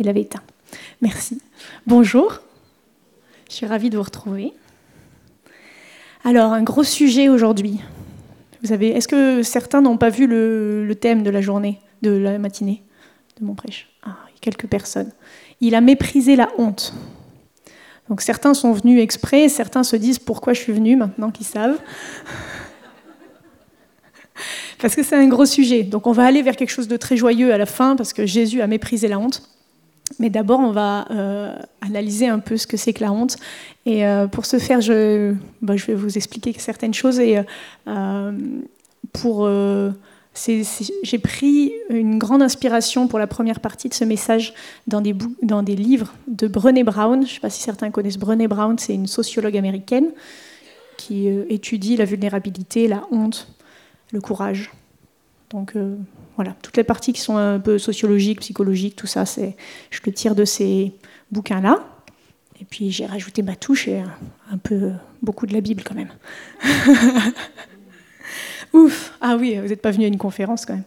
il avait éteint. Merci. Bonjour. Je suis ravie de vous retrouver. Alors, un gros sujet aujourd'hui. Vous avez, est-ce que certains n'ont pas vu le, thème de la journée, de la matinée de mon prêche? Ah, quelques personnes. Il a méprisé la honte. Donc certains sont venus exprès, certains se disent pourquoi je suis venu maintenant qu'ils savent? parce que c'est un gros sujet. Donc on va aller vers quelque chose de très joyeux à la fin parce que Jésus a méprisé la honte. Mais d'abord, on va euh, analyser un peu ce que c'est que la honte. Et euh, pour ce faire, je, bah, je, vais vous expliquer certaines choses. Et euh, pour j'ai pris une grande inspiration pour la première partie de ce message dans des, dans des livres de Brené Brown. Je ne sais pas si certains connaissent Brené Brown, c'est une sociologue américaine qui étudie la vulnérabilité, la honte, le courage. Donc euh, voilà, toutes les parties qui sont un peu sociologiques, psychologiques, tout ça, je le tire de ces bouquins-là. Et puis j'ai rajouté ma touche et un peu beaucoup de la Bible quand même. Ouf Ah oui, vous n'êtes pas venu à une conférence quand même.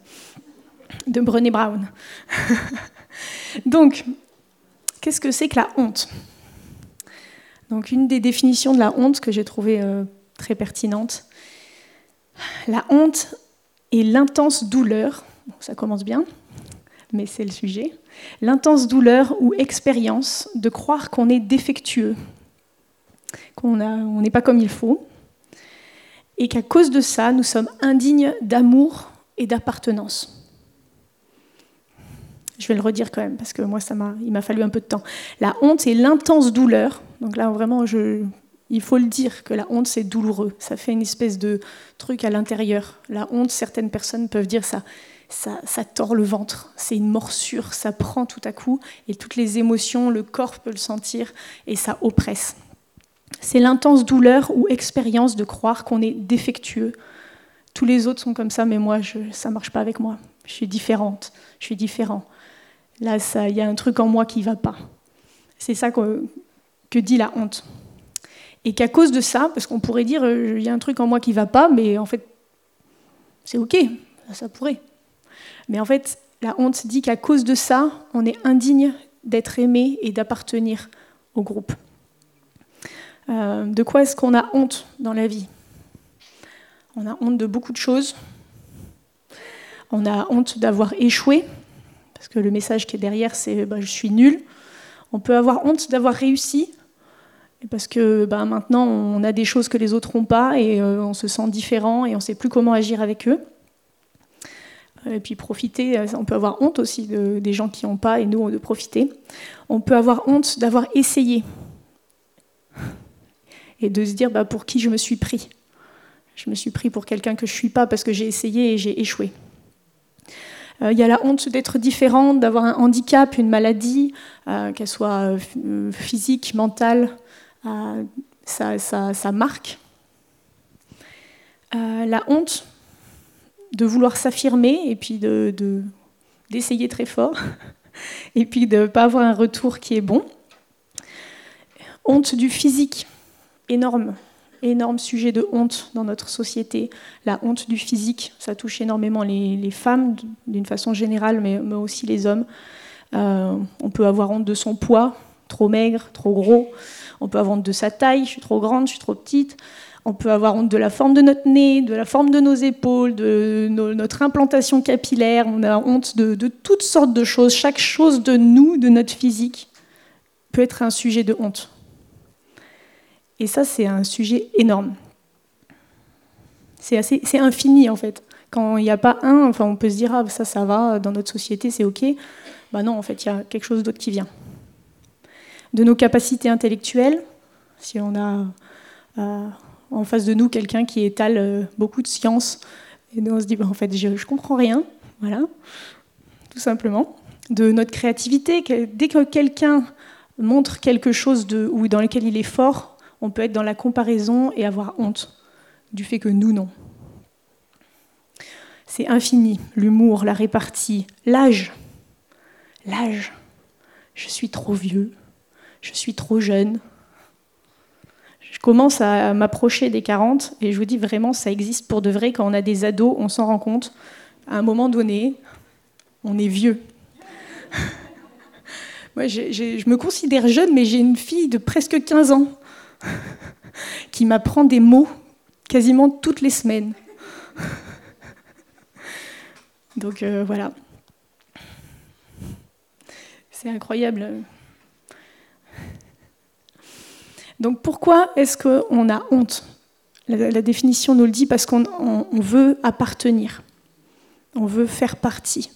De Brené Brown. Donc, qu'est-ce que c'est que la honte? Donc, une des définitions de la honte que j'ai trouvée euh, très pertinente. La honte est l'intense douleur, ça commence bien, mais c'est le sujet, l'intense douleur ou expérience de croire qu'on est défectueux, qu'on n'est pas comme il faut, et qu'à cause de ça, nous sommes indignes d'amour et d'appartenance. Je vais le redire quand même, parce que moi, ça il m'a fallu un peu de temps. La honte est l'intense douleur. Donc là, vraiment, je, il faut le dire que la honte, c'est douloureux. Ça fait une espèce de truc à l'intérieur. La honte, certaines personnes peuvent dire ça. Ça, ça tord le ventre, c'est une morsure, ça prend tout à coup, et toutes les émotions, le corps peut le sentir, et ça oppresse. C'est l'intense douleur ou expérience de croire qu'on est défectueux. Tous les autres sont comme ça, mais moi, ça ne marche pas avec moi. Je suis différente, je suis différent. Là, il y a un truc en moi qui va pas. C'est ça que, dit la honte. Et qu'à cause de ça, parce qu'on pourrait dire, euh, il y a un truc en moi qui va pas, mais en fait, c'est OK, ça pourrait. Mais en fait, la honte dit qu'à cause de ça, on est indigne d'être aimé et d'appartenir au groupe. Euh, de quoi est-ce qu'on a honte dans la vie? On a honte de beaucoup de choses. On a honte d'avoir échoué, parce que le message qui est derrière, c'est bah, je suis nul. On peut avoir honte d'avoir réussi, parce que bah, maintenant, on a des choses que les autres n'ont pas et euh, on se sent différent et on ne sait plus comment agir avec eux. Et puis profiter, euh, on peut avoir honte aussi des gens qui n'ont pas et nous de profiter. On peut avoir honte d'avoir essayé et de se dire bah, pour qui je me suis pris? Je me suis pris pour quelqu'un que je ne suis pas parce que j'ai essayé et j'ai échoué. Euh, il y a la honte d'être différente, d'avoir un handicap, une maladie, euh, qu'elle soit euh, physique, mentale, ça, marque. la honte de vouloir s'affirmer et puis d'essayer de, très fort et puis de ne pas avoir un retour qui est bon. Honte du physique énorme, énorme sujet de honte dans notre société. La honte du physique, ça touche énormément les, femmes d'une façon générale, mais, aussi les hommes. Euh, on peut avoir honte de son poids, trop maigre, trop gros. On peut avoir honte de sa taille, je suis trop grande, je suis trop petite. On peut avoir honte de la forme de notre nez, de la forme de nos épaules, de notre implantation capillaire. On a honte de, toutes sortes de choses. Chaque chose de nous, de notre physique, peut être un sujet de honte. Et ça, c'est un sujet énorme. C'est, assez, c'est infini, en fait. Quand il n'y a pas un, enfin, on peut se dire, ah, ça, ça va, dans notre société, c'est OK. Bah non, en fait, il y a quelque chose d'autre qui vient. De nos capacités intellectuelles, si on a euh, en face de nous quelqu'un qui étale euh, beaucoup de science, et nous on se dit, bah, en fait, je comprends rien, voilà, tout simplement. De notre créativité, dès que quelqu'un montre quelque chose ou dans lequel il est fort, on peut être dans la comparaison et avoir honte du fait que nous, non. C'est infini, l'humour, la répartie, l'âge. L'âge. Je suis trop vieux, je suis trop jeune. Je commence à m'approcher des 40 et je vous dis vraiment, ça existe pour de vrai. Quand on a des ados, on s'en rend compte. À un moment donné, on est vieux. Moi, je me considère jeune, mais j'ai une fille de presque 15 ans qui m'apprend des mots quasiment toutes les semaines. Donc euh, voilà. C'est incroyable. Donc pourquoi est-ce qu'on a honte? La, définition nous le dit parce qu'on veut appartenir, on veut faire partie.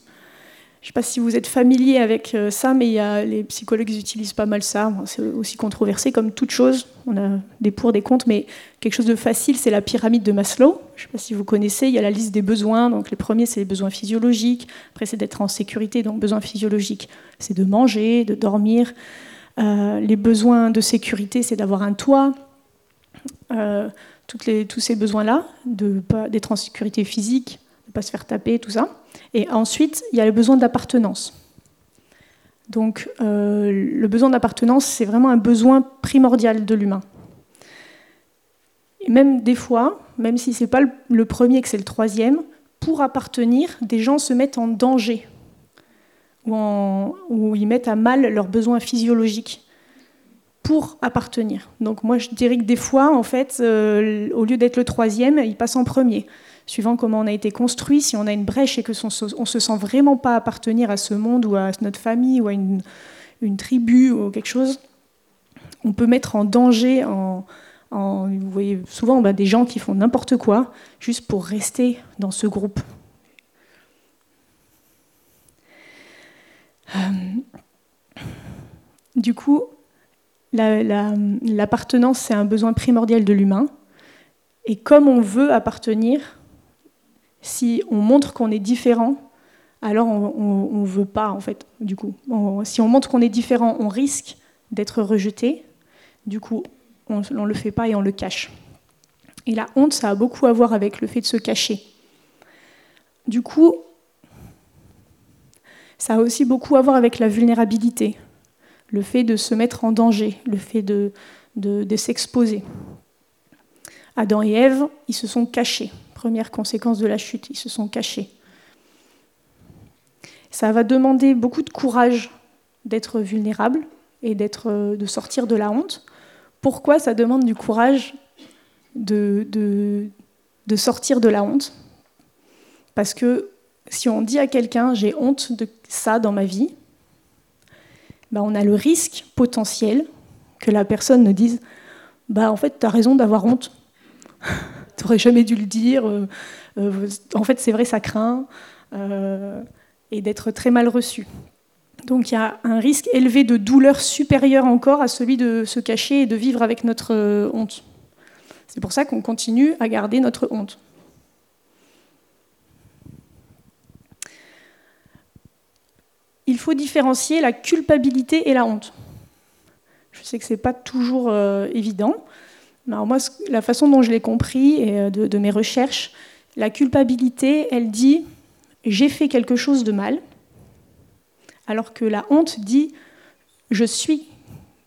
Je ne sais pas si vous êtes familier avec euh, ça, mais y a, les psychologues utilisent pas mal ça. C'est aussi controversé comme toute chose. On a des pour, des contre, mais quelque chose de facile, c'est la pyramide de Maslow. Je ne sais pas si vous connaissez. Il y a la liste des besoins. Donc les premiers, c'est les besoins physiologiques. Après, c'est d'être en sécurité. Donc besoins physiologiques, c'est de manger, de dormir. Euh, les besoins de sécurité, c'est d'avoir un toit. Euh, tous ces besoins-là, d'être en sécurité physique, de ne pas se faire taper, tout ça. Et ensuite, il y a le besoin d'appartenance. Donc euh, le besoin d'appartenance, c'est vraiment un besoin primordial de l'humain. Même des fois, même si ce n'est pas le premier, que c'est le troisième, pour appartenir, des gens se mettent en danger ou, ils mettent à mal leurs besoins physiologiques pour appartenir. Donc moi, je dirais que des fois, en fait, euh, au lieu d'être le troisième, ils passent en premier suivant comment on a été construit, si on a une brèche et que on se sent vraiment pas appartenir à ce monde ou à notre famille ou à une, tribu ou quelque chose, on peut mettre en danger, en, vous voyez souvent bah, des gens qui font n'importe quoi juste pour rester dans ce groupe. Euh, du coup, l'appartenance, c'est un besoin primordial de l'humain. Et comme on veut appartenir, si on montre qu'on est différent, alors on ne veut pas, en fait, du coup. si on montre qu'on est différent, on risque d'être rejeté. Du coup, on ne le fait pas et on le cache. Et la honte, ça a beaucoup à voir avec le fait de se cacher. Du coup, ça a aussi beaucoup à voir avec la vulnérabilité, le fait de se mettre en danger, le fait de, s'exposer. Adam et Ève, ils se sont cachés. Première conséquence de la chute, ils se sont cachés. Ça va demander beaucoup de courage d'être vulnérable et de sortir de la honte. Pourquoi ça demande du courage de, de, sortir de la honte? Parce que si on dit à quelqu'un j'ai honte de ça dans ma vie, ben on a le risque potentiel que la personne ne dise bah en fait tu as raison d'avoir honte tu n'aurais jamais dû le dire. Euh, euh, en fait, c'est vrai, ça craint. Euh, et d'être très mal reçu. Donc il y a un risque élevé de douleur supérieur encore à celui de se cacher et de vivre avec notre honte. C'est pour ça qu'on continue à garder notre honte. Il faut différencier la culpabilité et la honte. Je sais que ce n'est pas toujours évident, moi, la façon dont je l'ai compris et euh, de, mes recherches, la culpabilité, elle dit j'ai fait quelque chose de mal, alors que la honte dit je suis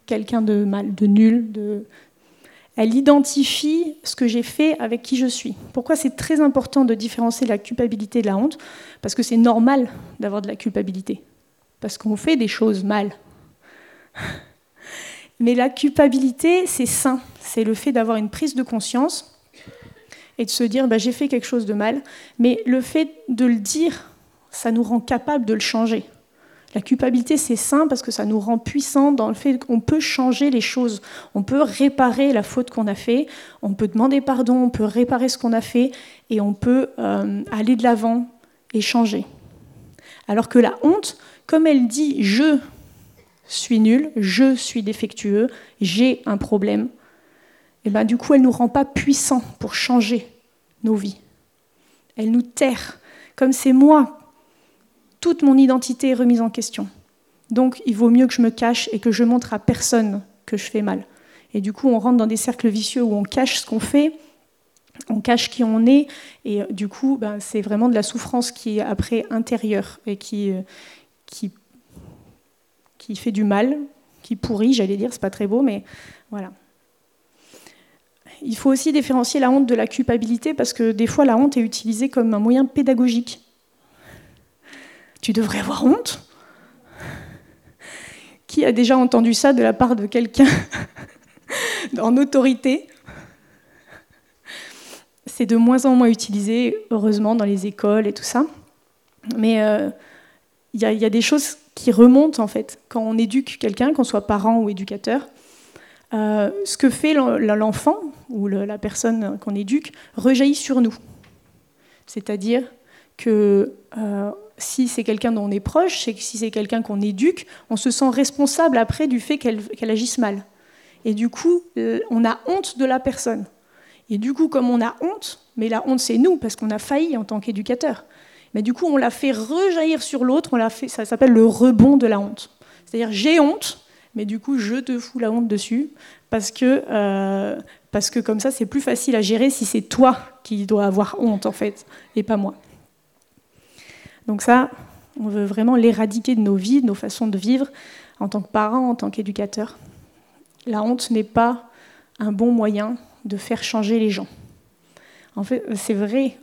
quelqu'un de mal, de nul, de... elle identifie ce que j'ai fait avec qui je suis. Pourquoi c'est très important de différencier la culpabilité de la honte? Parce que c'est normal d'avoir de la culpabilité, parce qu'on fait des choses mal. Mais la culpabilité, c'est sain. C'est le fait d'avoir une prise de conscience et de se dire bah, j'ai fait quelque chose de mal. Mais le fait de le dire, ça nous rend capable de le changer. La culpabilité, c'est sain parce que ça nous rend puissants dans le fait qu'on peut changer les choses. On peut réparer la faute qu'on a fait, on peut demander pardon, on peut réparer ce qu'on a fait et on peut euh, aller de l'avant et changer. Alors que la honte, comme elle dit je suis nul, je suis défectueux, j'ai un problème, et ben, du coup, elle nous rend pas puissants pour changer nos vies. Elle nous terre. Comme c'est moi, toute mon identité est remise en question. Donc, il vaut mieux que je me cache et que je montre à personne que je fais mal. Et du coup, on rentre dans des cercles vicieux où on cache ce qu'on fait, on cache qui on est, et du coup, ben, c'est vraiment de la souffrance qui est après intérieure et qui, euh, qui fait du mal, qui pourrit, j'allais dire, c'est pas très beau, mais voilà. Il faut aussi différencier la honte de la culpabilité parce que des fois la honte est utilisée comme un moyen pédagogique. Tu devrais avoir honte Qui a déjà entendu ça de la part de quelqu'un en autorité? C'est de moins en moins utilisé, heureusement, dans les écoles et tout ça. Mais euh, il y, a des choses qui remontent, en fait, quand on éduque quelqu'un, qu'on soit parent ou éducateur. Euh, ce que fait l'enfant ou la personne qu'on éduque rejaillit sur nous. C'est-à-dire que euh, si c'est quelqu'un dont on est proche, si c'est quelqu'un qu'on éduque, on se sent responsable après du fait qu'elle agisse mal. Et du coup, euh, on a honte de la personne. Et du coup, comme on a honte, mais la honte c'est nous, parce qu'on a failli en tant qu'éducateur. Mais du coup, on l'a fait rejaillir sur l'autre, on ça s'appelle le rebond de la honte. C'est-à-dire j'ai honte, mais du coup, je te fous la honte dessus, parce que, euh, parce que comme ça, c'est plus facile à gérer si c'est toi qui dois avoir honte, en fait, et pas moi. Donc ça, on veut vraiment l'éradiquer de nos vies, de nos façons de vivre, en tant que parents, en tant qu'éducateurs. La honte n'est pas un bon moyen de faire changer les gens. En fait, c'est vrai,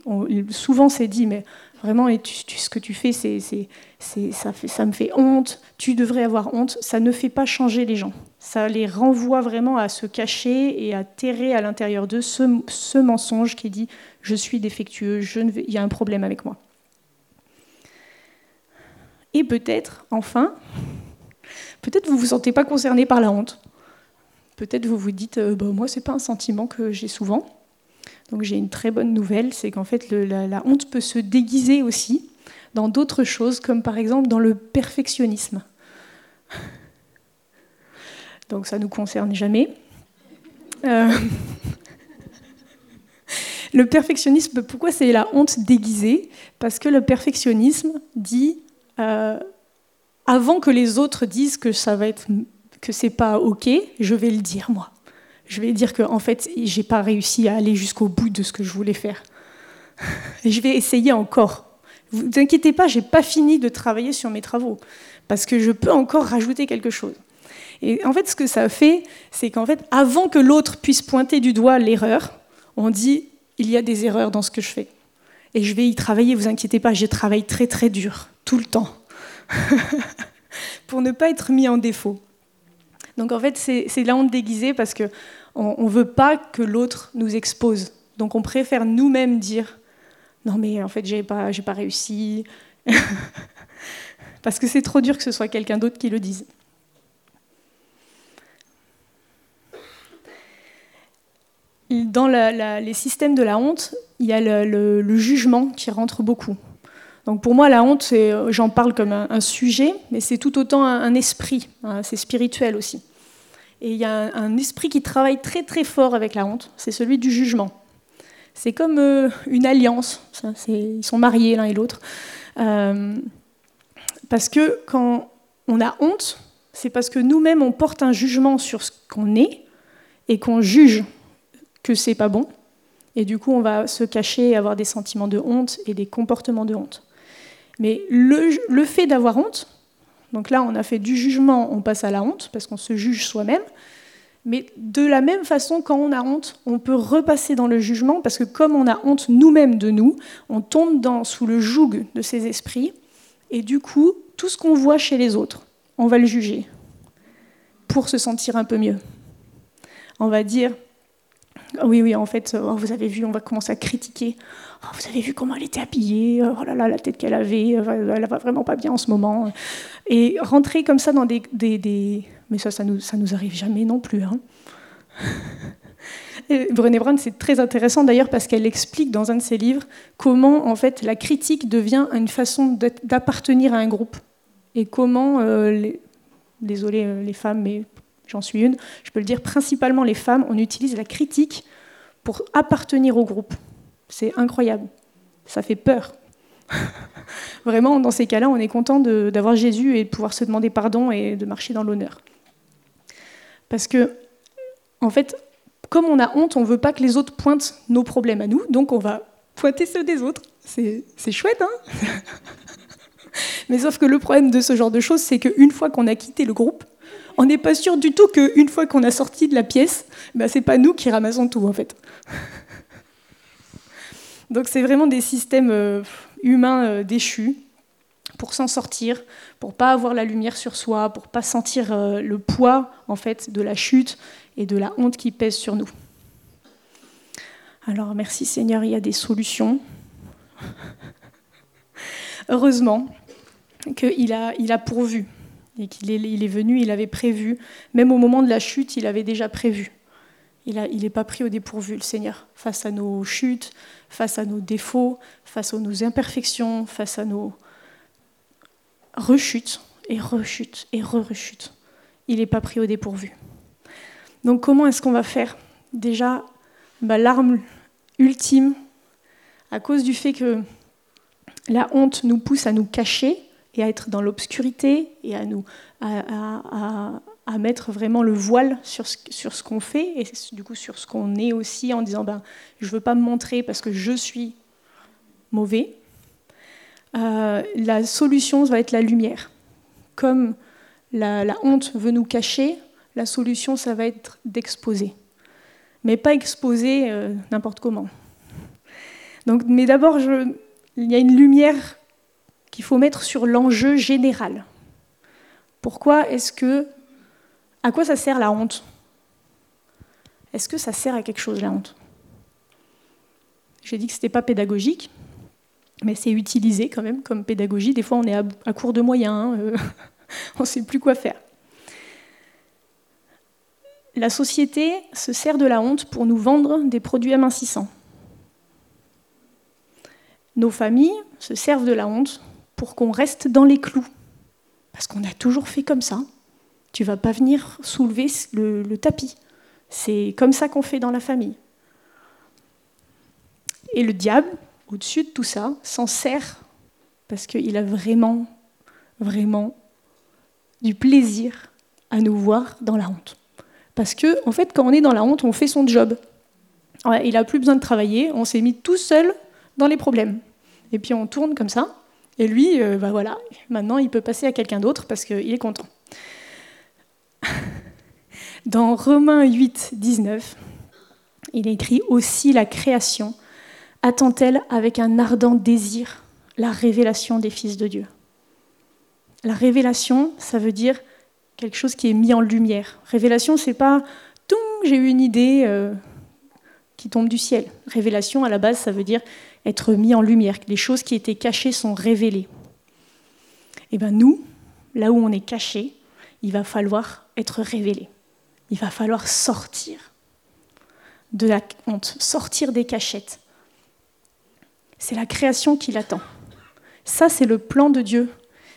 souvent c'est dit, mais vraiment, ce que tu fais, c'est, ça, ça me fait honte, tu devrais avoir honte. Ça ne fait pas changer les gens. Ça les renvoie vraiment à se cacher et à terrer à l'intérieur d'eux ce, mensonge qui dit je suis défectueux, je ne il y a un problème avec moi. Et peut-être, enfin, peut-être vous ne vous sentez pas concerné par la honte. Peut-être vous vous dites, euh, bah, moi, ce n'est pas un sentiment que j'ai souvent. Donc j'ai une très bonne nouvelle, c'est qu'en fait la, honte peut se déguiser aussi dans d'autres choses, comme par exemple dans le perfectionnisme. Donc ça ne nous concerne jamais. Euh, le perfectionnisme, pourquoi c'est la honte déguisée? Parce que le perfectionnisme dit euh, avant que les autres disent que ça va être que c'est pas ok, je vais le dire moi je vais dire qu'en en fait, j'ai pas réussi à aller jusqu'au bout de ce que je voulais faire. Je vais essayer encore. Vous inquiétez pas, j'ai pas fini de travailler sur mes travaux parce que je peux encore rajouter quelque chose. Et en fait, ce que ça fait, c'est qu'en fait, avant que l'autre puisse pointer du doigt l'erreur, on dit il y a des erreurs dans ce que je fais. Et je vais y travailler, vous inquiétez pas, je travaille très très dur, tout le temps, pour ne pas être mis en défaut. Donc en fait, c'est la honte déguisée parce qu'on ne veut pas que l'autre nous expose. Donc on préfère nous-mêmes dire non mais en fait j'ai pas pas réussi parce que c'est trop dur que ce soit quelqu'un d'autre qui le dise. Dans les systèmes de la honte, il y a le, jugement qui rentre beaucoup. Donc pour moi, la honte, j'en parle comme un, sujet, mais c'est tout autant un esprit, hein, c'est spirituel aussi. Et il y a un, esprit qui travaille très très fort avec la honte, c'est celui du jugement. C'est comme euh, une alliance, ils sont mariés l'un et l'autre. Euh, parce que quand on a honte, c'est parce que nous-mêmes on porte un jugement sur ce qu'on est et qu'on juge que c'est pas bon. Et du coup, on va se cacher, avoir des sentiments de honte et des comportements de honte. Mais le fait d'avoir honte, donc là, on a fait du jugement, on passe à la honte, parce qu'on se juge soi-même. Mais de la même façon, quand on a honte, on peut repasser dans le jugement, parce que comme on a honte nous-mêmes de nous, on tombe dans, sous le joug de ces esprits, et du coup, tout ce qu'on voit chez les autres, on va le juger, pour se sentir un peu mieux. On va dire, oui, oui, en fait, oh, vous avez vu, on va commencer à critiquer. Oh, vous avez vu comment elle était habillée, oh là là, la tête qu'elle avait, elle va vraiment pas bien en ce moment. Et rentrer comme ça dans des... des, Mais ça, ça nous, ça nous arrive jamais non plus. Hein. Brené Brown, c'est très intéressant d'ailleurs parce qu'elle explique dans un de ses livres comment en fait la critique devient une façon d'appartenir à un groupe et comment, euh, les... euh, les femmes, mais j'en suis une, je peux le dire, principalement les femmes, on utilise la critique pour appartenir au groupe. C'est incroyable. Ça fait peur. Vraiment, dans ces cas-là, on est content d'avoir Jésus et de pouvoir se demander pardon et de marcher dans l'honneur. Parce que, en fait, comme on a honte, on ne veut pas que les autres pointent nos problèmes à nous, donc on va pointer ceux des autres. C'est chouette, hein Mais sauf que le problème de ce genre de choses, c'est qu'une fois qu'on a quitté le groupe, on n'est pas sûr du tout qu'une fois qu'on a sorti de la pièce, bah, c'est pas nous qui ramassons tout en fait. Donc c'est vraiment des systèmes euh, humains euh, déchus. pour s'en sortir, pour pas avoir la lumière sur soi, pour pas sentir euh, le poids en fait de la chute et de la honte qui pèse sur nous. Alors merci Seigneur, il y a des solutions. Heureusement qu'il a, il a pourvu et qu'il est, il est venu, il avait prévu. Même au moment de la chute, il avait déjà prévu. Il n'est pas pris au dépourvu, le Seigneur, face à nos chutes, face à nos défauts, face à nos imperfections, face à nos rechutes et rechutes et re-rechutes. Il n'est pas pris au dépourvu. Donc comment est-ce qu'on va faire? Déjà, bah, l'arme ultime, à cause du fait que la honte nous pousse à nous cacher et à être dans l'obscurité et à, nous, à, à, mettre vraiment le voile sur ce, sur ce qu'on fait et du coup sur ce qu'on est aussi en disant ben, je veux pas me montrer parce que je suis mauvais. Euh, la solution va être la lumière. Comme la, la, honte veut nous cacher, la solution, ça va être d'exposer. Mais pas exposer euh, n'importe comment. Donc, mais d'abord, il y a une lumière qu'il faut mettre sur l'enjeu général. Pourquoi est-ce que. À quoi ça sert la honte? Est-ce que ça sert à quelque chose la honte? J'ai dit que ce n'était pas pédagogique, mais c'est utilisé quand même comme pédagogie. Des fois, on est à, court de moyens, hein, euh, on ne sait plus quoi faire. La société se sert de la honte pour nous vendre des produits amincissants. Nos familles se servent de la honte pour qu'on reste dans les clous. Parce qu'on a toujours fait comme ça. Tu vas pas venir soulever le, tapis. C'est comme ça qu'on fait dans la famille. Et le diable, au-dessus de tout ça, s'en sert parce qu'il a vraiment, vraiment du plaisir à nous voir dans la honte. Parce que, en fait, quand on est dans la honte, on fait son job. il n'a plus besoin de travailler, on s'est mis tout seul dans les problèmes. Et puis on tourne comme ça, et lui, euh, bah voilà, maintenant il peut passer à quelqu'un d'autre parce qu'il est content. Dans Romains 8, 19, il écrit aussi la création attend-elle avec un ardent désir la révélation des fils de Dieu. La révélation, ça veut dire quelque chose qui est mis en lumière. Révélation, c'est pas j'ai eu une idée euh, qui tombe du ciel. Révélation, à la base, ça veut dire être mis en lumière. Les choses qui étaient cachées sont révélées. Et eh bien nous, là où on est caché, il va falloir être révélé. Il va falloir sortir de la honte, sortir des cachettes. C'est la création qui l'attend. Ça, c'est le plan de Dieu.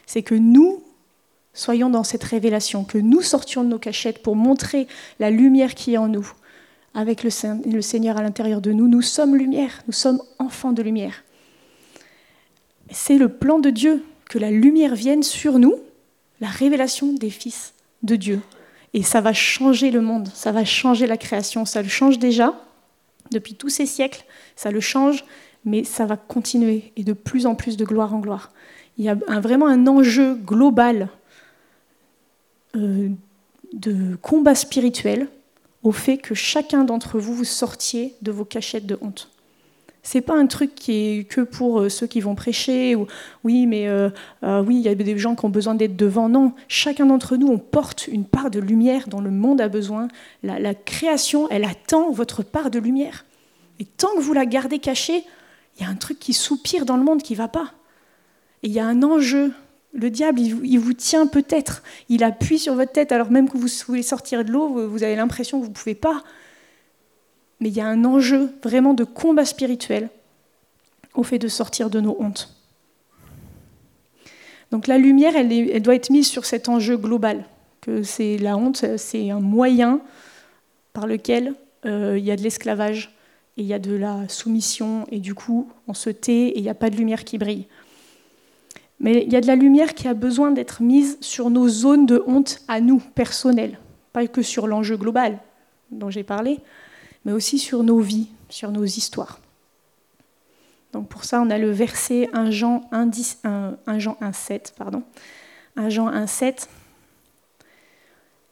C'est que nous soyons dans cette révélation, que nous sortions de nos cachettes pour montrer la lumière qui est en nous, avec le, Seigneur à l'intérieur de nous. Nous sommes lumière, nous sommes enfants de lumière. C'est le plan de Dieu que la lumière vienne sur nous, la révélation des fils de Dieu. Et ça va changer le monde, ça va changer la création, ça le change déjà depuis tous ces siècles, ça le change, mais ça va continuer et de plus en plus de gloire en gloire. Il y a vraiment un enjeu global euh, de combat spirituel au fait que chacun d'entre vous vous sortiez de vos cachettes de honte. C'est pas un truc qui est que pour euh, ceux qui vont prêcher ou oui, mais euh, euh, oui, il y a des gens qui ont besoin d'être devant. Non, chacun d'entre nous, on porte une part de lumière dont le monde a besoin. La, la, création, elle attend votre part de lumière. Et tant que vous la gardez cachée, il y a un truc qui soupire dans le monde qui va pas. Et il y a un enjeu le diable, il vous tient peut-être, il appuie sur votre tête alors même que vous voulez sortir de l'eau, vous avez l'impression que vous ne pouvez pas. Mais il y a un enjeu vraiment de combat spirituel au fait de sortir de nos hontes. Donc la lumière, elle, doit être mise sur cet enjeu global, que c'est la honte, c'est un moyen par lequel euh, il y a de l'esclavage et il y a de la soumission, et du coup on se tait et il n'y a pas de lumière qui brille. Mais il y a de la lumière qui a besoin d'être mise sur nos zones de honte à nous, personnelles, pas que sur l'enjeu global dont j'ai parlé, mais aussi sur nos vies, sur nos histoires. Donc pour ça, on a le verset 1 Jean 1, 1, Jean 1 7, pardon. 1 Jean 1, 7.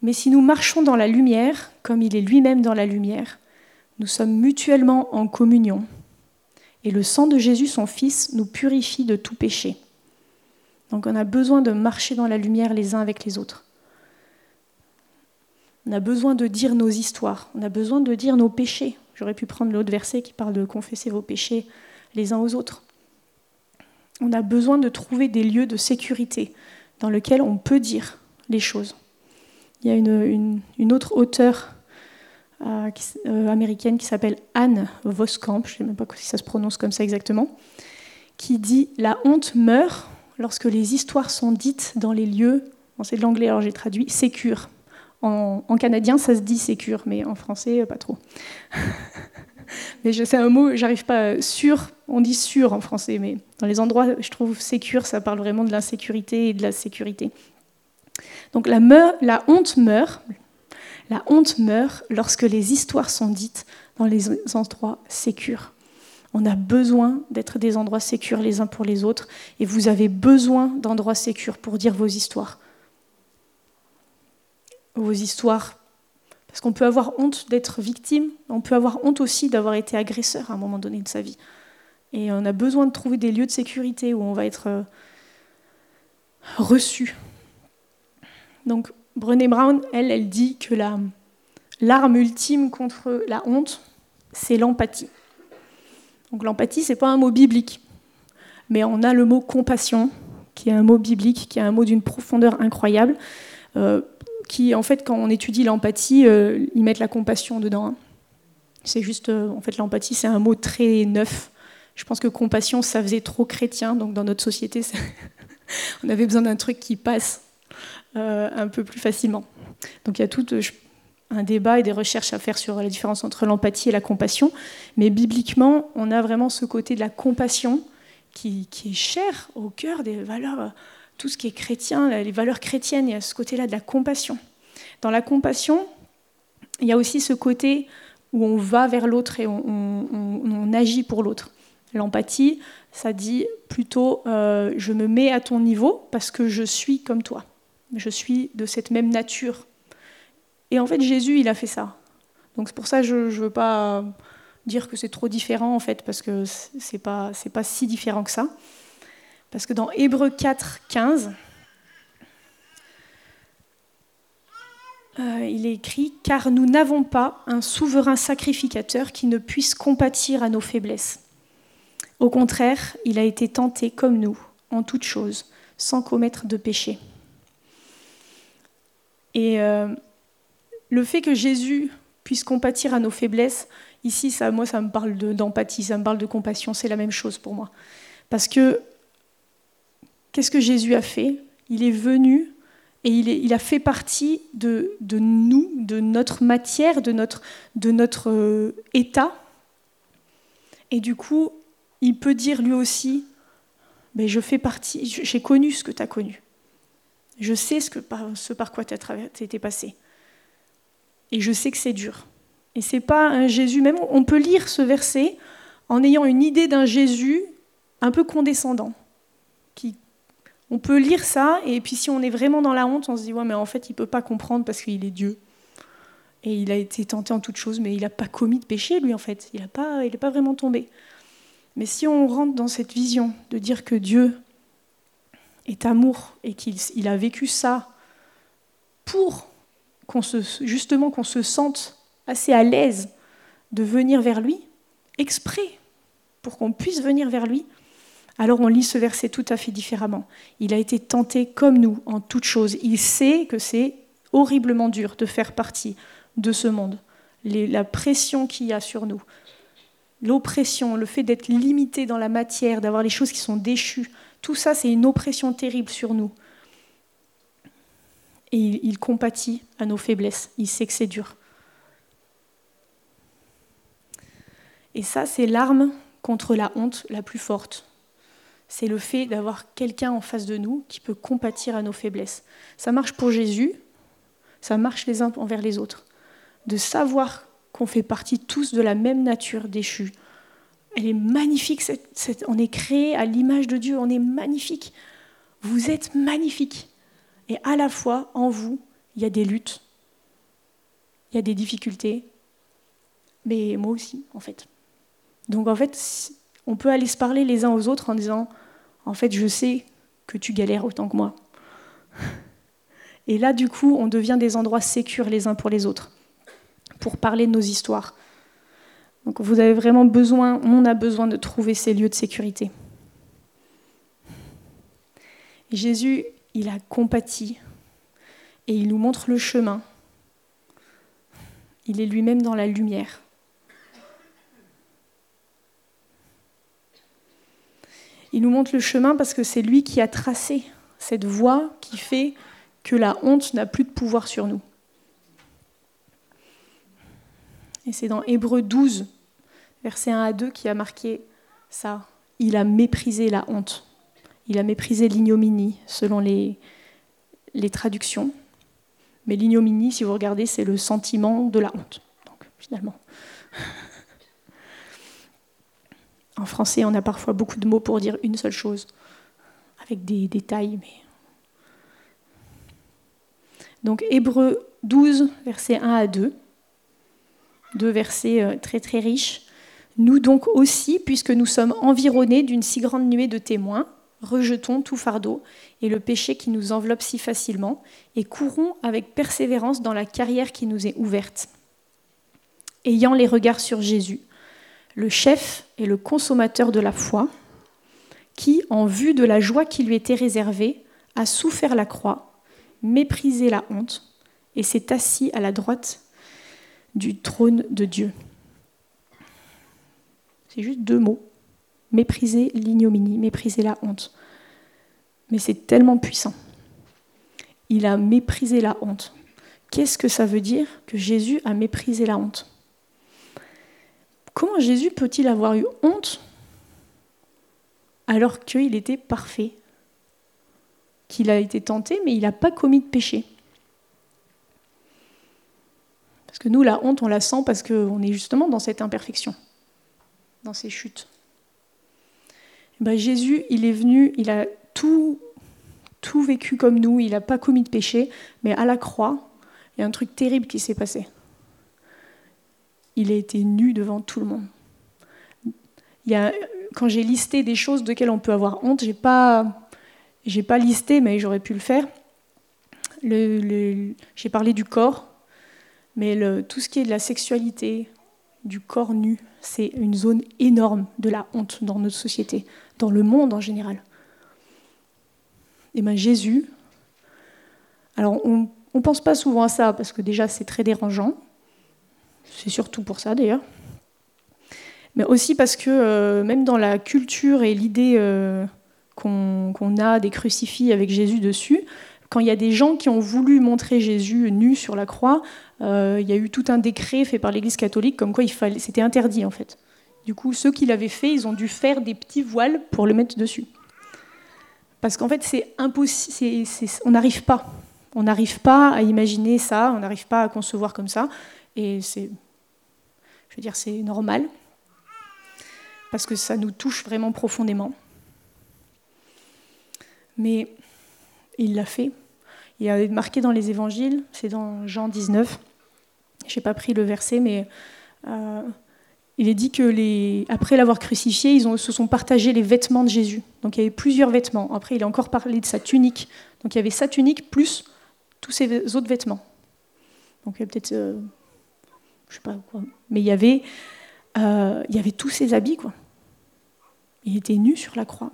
Mais si nous marchons dans la lumière, comme il est lui-même dans la lumière, nous sommes mutuellement en communion. Et le sang de Jésus, son Fils, nous purifie de tout péché. Donc on a besoin de marcher dans la lumière les uns avec les autres. On a besoin de dire nos histoires, on a besoin de dire nos péchés. J'aurais pu prendre l'autre verset qui parle de confesser vos péchés les uns aux autres. On a besoin de trouver des lieux de sécurité dans lesquels on peut dire les choses. Il y a une, autre auteure euh, euh, américaine qui s'appelle Anne Voskamp, je ne sais même pas si ça se prononce comme ça exactement, qui dit La honte meurt lorsque les histoires sont dites dans les lieux, c'est de l'anglais alors j'ai traduit, sécures. En, canadien, ça se dit sécure, mais en français, pas trop. mais c'est un mot, j'arrive pas. Sûr, on dit sûr en français, mais dans les endroits, je trouve sécure, ça parle vraiment de l'insécurité et de la sécurité. Donc la, la honte meurt. La honte meurt lorsque les histoires sont dites dans les endroits sécures. On a besoin d'être des endroits sécures les uns pour les autres, et vous avez besoin d'endroits sécures pour dire vos histoires. Vos histoires. Parce qu'on peut avoir honte d'être victime, on peut avoir honte aussi d'avoir été agresseur à un moment donné de sa vie. Et on a besoin de trouver des lieux de sécurité où on va être euh, reçu. Donc Brené Brown, elle, elle dit que l'arme ultime contre la honte, c'est l'empathie. Donc l'empathie, ce n'est pas un mot biblique, mais on a le mot compassion, qui est un mot biblique, qui est un mot d'une profondeur incroyable, euh, qui, en fait, quand on étudie l'empathie, euh, ils mettent la compassion dedans. Hein. C'est juste, euh, en fait, l'empathie, c'est un mot très neuf. Je pense que compassion, ça faisait trop chrétien, donc dans notre société, on avait besoin d'un truc qui passe un peu plus facilement. Donc il y a tout, un débat et des recherches à faire sur la différence entre l'empathie et la compassion. Mais bibliquement, on a vraiment ce côté de la compassion qui, est cher au cœur des valeurs, tout ce qui est chrétien, les valeurs chrétiennes, il y a ce côté-là de la compassion. Dans la compassion, il y a aussi ce côté où on va vers l'autre et on, agit pour l'autre. L'empathie, ça dit plutôt euh, je me mets à ton niveau parce que je suis comme toi. Je suis de cette même nature et en fait, Jésus, il a fait ça. Donc c'est pour ça que je ne veux pas dire que c'est trop différent, en fait, parce que ce n'est pas, si différent que ça. Parce que dans Hébreu 4, 15, euh, il est écrit Car nous n'avons pas un souverain sacrificateur qui ne puisse compatir à nos faiblesses. Au contraire, il a été tenté comme nous, en toutes choses, sans commettre de péché. Et euh, le fait que Jésus puisse compatir à nos faiblesses, ici, ça, moi, ça me parle d'empathie, ça me parle de compassion, c'est la même chose pour moi. Parce que qu'est-ce que Jésus a fait? Il est venu et il, a fait partie de, nous, de notre matière, de notre, de notre euh, état. Et du coup, il peut dire lui aussi, mais je fais partie, j'ai connu ce que tu as connu. Je sais ce, que, ce par quoi tu as été passé. Et je sais que c'est dur. Et c'est pas un Jésus, même on peut lire ce verset en ayant une idée d'un Jésus un peu condescendant. Qui, on peut lire ça, et puis si on est vraiment dans la honte, on se dit, ouais, mais en fait, il ne peut pas comprendre parce qu'il est Dieu. Et il a été tenté en toutes choses, mais il n'a pas commis de péché, lui, en fait. Il n'est pas, pas vraiment tombé. Mais si on rentre dans cette vision de dire que Dieu est amour et qu'il a vécu ça justement qu'on se sente assez à l'aise de venir vers lui, exprès, pour qu'on puisse venir vers lui, alors on lit ce verset tout à fait différemment. Il a été tenté comme nous en toutes choses. Il sait que c'est horriblement dur de faire partie de ce monde. la pression qu'il y a sur nous, l'oppression, le fait d'être limité dans la matière, d'avoir les choses qui sont déchues, tout ça c'est une oppression terrible sur nous et il, compatit à nos faiblesses. Il sait que c'est dur. Et ça, c'est l'arme contre la honte la plus forte. C'est le fait d'avoir quelqu'un en face de nous qui peut compatir à nos faiblesses. Ça marche pour Jésus, ça marche les uns envers les autres. De savoir qu'on fait partie tous de la même nature déchue. Elle est magnifique, on est créé à l'image de Dieu, on est magnifique. Vous êtes magnifique. Et à la fois, en vous, il y a des luttes, il y a des difficultés, mais moi aussi, en fait. Donc, en fait, on peut aller se parler les uns aux autres en disant, en fait, je sais que tu galères autant que moi. Et là, du coup, on devient des endroits sécurs les uns pour les autres, pour parler de nos histoires. Donc vous avez vraiment besoin, on a besoin de trouver ces lieux de sécurité. Jésus, il a compati et il nous montre le chemin. Il est lui-même dans la lumière. Il nous montre le chemin parce que c'est lui qui a tracé cette voie qui fait que la honte n'a plus de pouvoir sur nous. Et c'est dans Hébreu 12, versets 1 à 2, qui a marqué ça. Il a méprisé la honte. Il a méprisé l'ignominie, selon les, traductions. Mais l'ignominie, si vous regardez, c'est le sentiment de la honte. Donc, finalement. En français, on a parfois beaucoup de mots pour dire une seule chose, avec des détails, donc Hébreu 12, versets 1 à 2. Deux versets euh, très très riches. Nous donc aussi, puisque nous sommes environnés d'une si grande nuée de témoins, rejetons tout fardeau et le péché qui nous enveloppe si facilement, et courons avec persévérance dans la carrière qui nous est ouverte. Ayant les regards sur Jésus, le chef et le consommateur de la foi, qui, en vue de la joie qui lui était réservée, a souffert la croix méprisé la honte et s'est assis à la droite du trône de Dieu. C'est juste deux mots. Mépriser l'ignominie, mépriser la honte. Mais c'est tellement puissant. Il a méprisé la honte. Qu'est-ce que ça veut dire que Jésus a méprisé la honte? Comment Jésus peut-il avoir eu honte alors qu'il était parfait? Qu'il a été tenté, mais il n'a pas commis de péché. Parce que nous, la honte, on la sent parce qu'on est justement dans cette imperfection, dans ces chutes. Ben, Jésus, il est venu, il a tout, tout vécu comme nous, il n'a pas commis de péché, mais à la croix, il y a un truc terrible qui s'est passé. Il a été nu devant tout le monde. Quand j'ai listé des choses desquelles on peut avoir honte, j'ai pas j'ai pas listé, mais j'aurais pu le faire. j'ai parlé du corps, mais tout ce qui est de la sexualité, du corps nu, c'est une zone énorme de la honte dans notre société, dans le monde en général. Et bien Jésus, alors on ne pense pas souvent à ça parce que déjà c'est très dérangeant, c'est surtout pour ça d'ailleurs, mais aussi parce que euh, même dans la culture et l'idée euh, qu'on a des crucifix avec Jésus dessus. Quand il y a des gens qui ont voulu montrer Jésus nu sur la croix, euh, il y a eu tout un décret fait par l'Église catholique comme quoi c'était interdit en fait. Du coup, ceux qui l'avaient fait, ils ont dû faire des petits voiles pour le mettre dessus. Parce qu'en fait, c'est impossible, on n'arrive pas. On n'arrive pas à imaginer ça, on n'arrive pas à concevoir comme ça. Et c'est, je veux dire, c'est normal. Parce que ça nous touche vraiment profondément mais il l'a fait. Il a marqué dans les évangiles, c'est dans Jean 19. Je n'ai pas pris le verset, mais euh, il est dit que après l'avoir crucifié, ils se sont partagés les vêtements de Jésus. Donc il y avait plusieurs vêtements. Après, il a encore parlé de sa tunique. Donc il y avait sa tunique plus tous ses autres vêtements. Donc il y a peut-être, euh, je sais pas quoi, mais il y avait, euh, il y avait tous ses habits quoi. Il était nu sur la croix.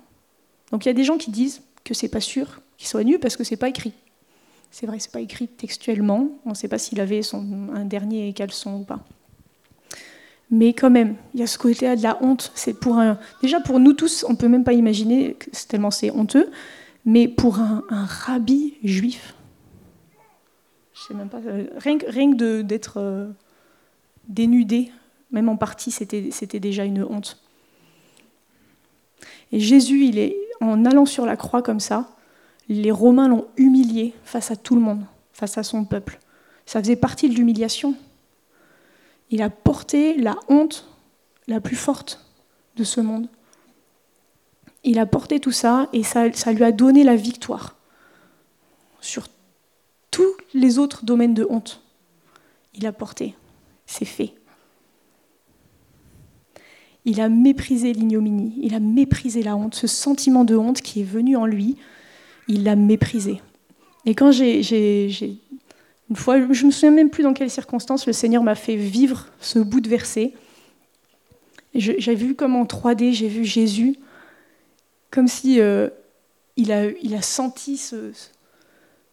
Donc il y a des gens qui disent que c'est pas sûr qu'il soit nu parce que c'est pas écrit. C'est vrai, c'est pas écrit textuellement. On ne sait pas s'il avait un dernier caleçon ou pas. Mais quand même, il y a ce côté-là de la honte. C'est pour un, déjà pour nous tous, on peut même pas imaginer tellement c'est honteux. Mais pour un, rabbi juif, je sais même pas, euh, rien, rien que d'être euh, dénudé, même en partie, c'était déjà une honte. Et Jésus, il est, en allant sur la croix comme ça, les Romains l'ont humilié face à tout le monde, face à son peuple. Ça faisait partie de l'humiliation. Il a porté la honte la plus forte de ce monde. Il a porté tout ça et ça, lui a donné la victoire sur tous les autres domaines de honte. Il a porté. C'est fait. Il a méprisé l'ignominie, il a méprisé la honte, ce sentiment de honte qui est venu en lui, il l'a méprisé. Et quand j'ai, une fois, je me souviens même plus dans quelles circonstances, le Seigneur m'a fait vivre ce bout de verset. J'ai vu comme en 3D, j'ai vu Jésus, comme si euh, il, a, senti ce,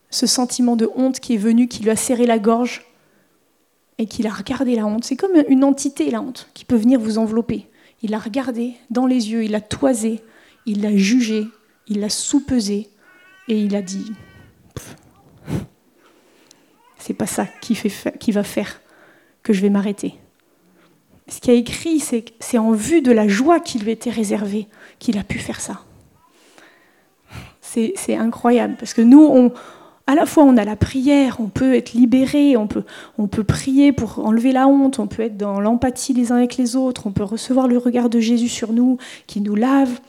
ce sentiment de honte qui est venu, qui lui a serré la gorge et qu'il a regardé la honte. C'est comme une entité, la honte, qui peut venir vous envelopper. Il l'a regardé dans les yeux, il l'a toisé, il l'a jugé, il l'a soupesé et il a dit c'est pas ça qui, fait, qui va faire que je vais m'arrêter. Ce qu'il a écrit, c'est en vue de la joie qui lui était réservée qu'il a pu faire ça. C'est incroyable parce que nous, à la fois on a la prière, on peut être libéré, on peut, on peut prier pour enlever la honte, on peut être dans l'empathie les uns avec les autres, on peut recevoir le regard de Jésus sur nous qui nous lave,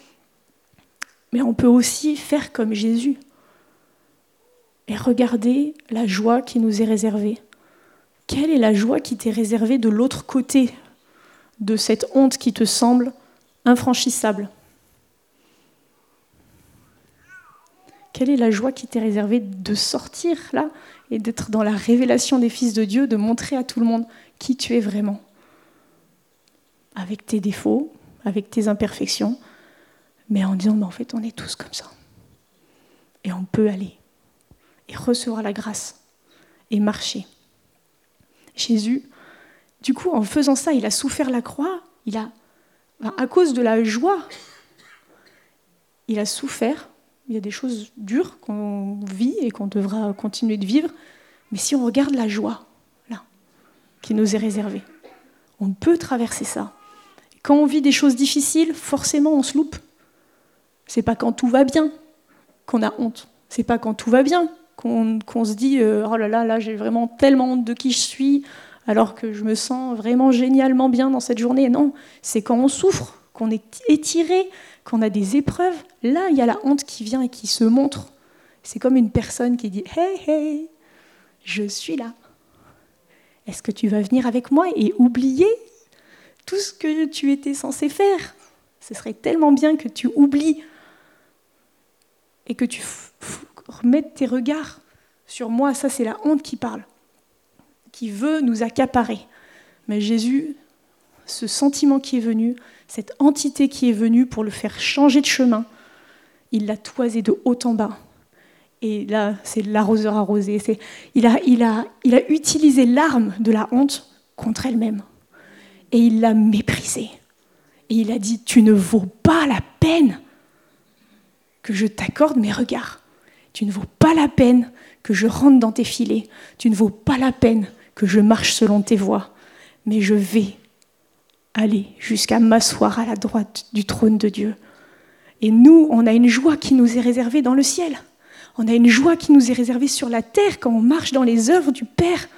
mais on peut aussi faire comme Jésus et regarder la joie qui nous est réservée. Quelle est la joie qui t'est réservée de l'autre côté de cette honte qui te semble infranchissable? Quelle est la joie qui t'est réservée de sortir là et d'être dans la révélation des fils de Dieu, de montrer à tout le monde qui tu es vraiment? Avec tes défauts, avec tes imperfections, mais en disant, mais en fait, on est tous comme ça. Et on peut aller et recevoir la grâce et marcher. Jésus, du coup, en faisant ça, il a souffert la croix, il a, à cause de la joie, il a souffert il y a des choses dures qu'on vit et qu'on devra continuer de vivre. Mais si on regarde la joie, là, qui nous est réservée, on peut traverser ça. Quand on vit des choses difficiles, forcément, on se loupe. C'est pas quand tout va bien qu'on a honte. C'est pas quand tout va bien qu'on se dit euh, oh là là, là j'ai vraiment tellement honte de qui je suis, alors que je me sens vraiment génialement bien dans cette journée. Non, c'est quand on souffre, qu'on est étiré, qu'on a des épreuves, là, il y a la honte qui vient et qui se montre. C'est comme une personne qui dit Hey, hey, je suis là. Est-ce que tu vas venir avec moi et oublier tout ce que tu étais censé faire? Ce serait tellement bien que tu oublies et que tu remettes tes regards sur moi. Ça, c'est la honte qui parle, qui veut nous accaparer. Mais Jésus, ce sentiment qui est venu, cette entité qui est venue pour le faire changer de chemin, il l'a toisé de haut en bas. Et là, c'est l'arroseur arrosé. Il a utilisé l'arme de la honte contre elle-même. Et il l'a méprisée. Et il a dit, tu ne vaux pas la peine que je t'accorde mes regards. Tu ne vaux pas la peine que je rentre dans tes filets. Tu ne vaux pas la peine que je marche selon tes voies. Mais je vais aller jusqu'à m'asseoir à la droite du trône de Dieu. Et nous, on a une joie qui nous est réservée dans le ciel. On a une joie qui nous est réservée sur la terre quand on marche dans les œuvres du Père.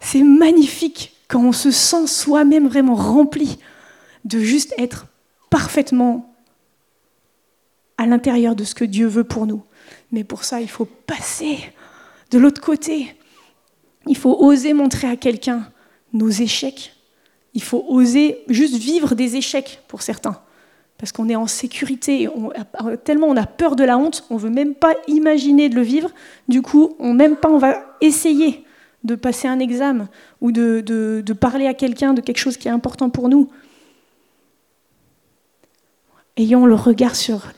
C'est magnifique quand on se sent soi-même vraiment rempli de juste être parfaitement à l'intérieur de ce que Dieu veut pour nous. Mais pour ça, il faut passer de l'autre côté. Il faut oser montrer à quelqu'un nos échecs, il faut oser juste vivre des échecs pour certains. Parce qu'on est en sécurité, tellement on a peur de la honte, on ne veut même pas imaginer de le vivre. Du coup, on même pas, on va essayer de passer un examen ou de, de parler à quelqu'un de quelque chose qui est important pour nous. Ayons le regard sur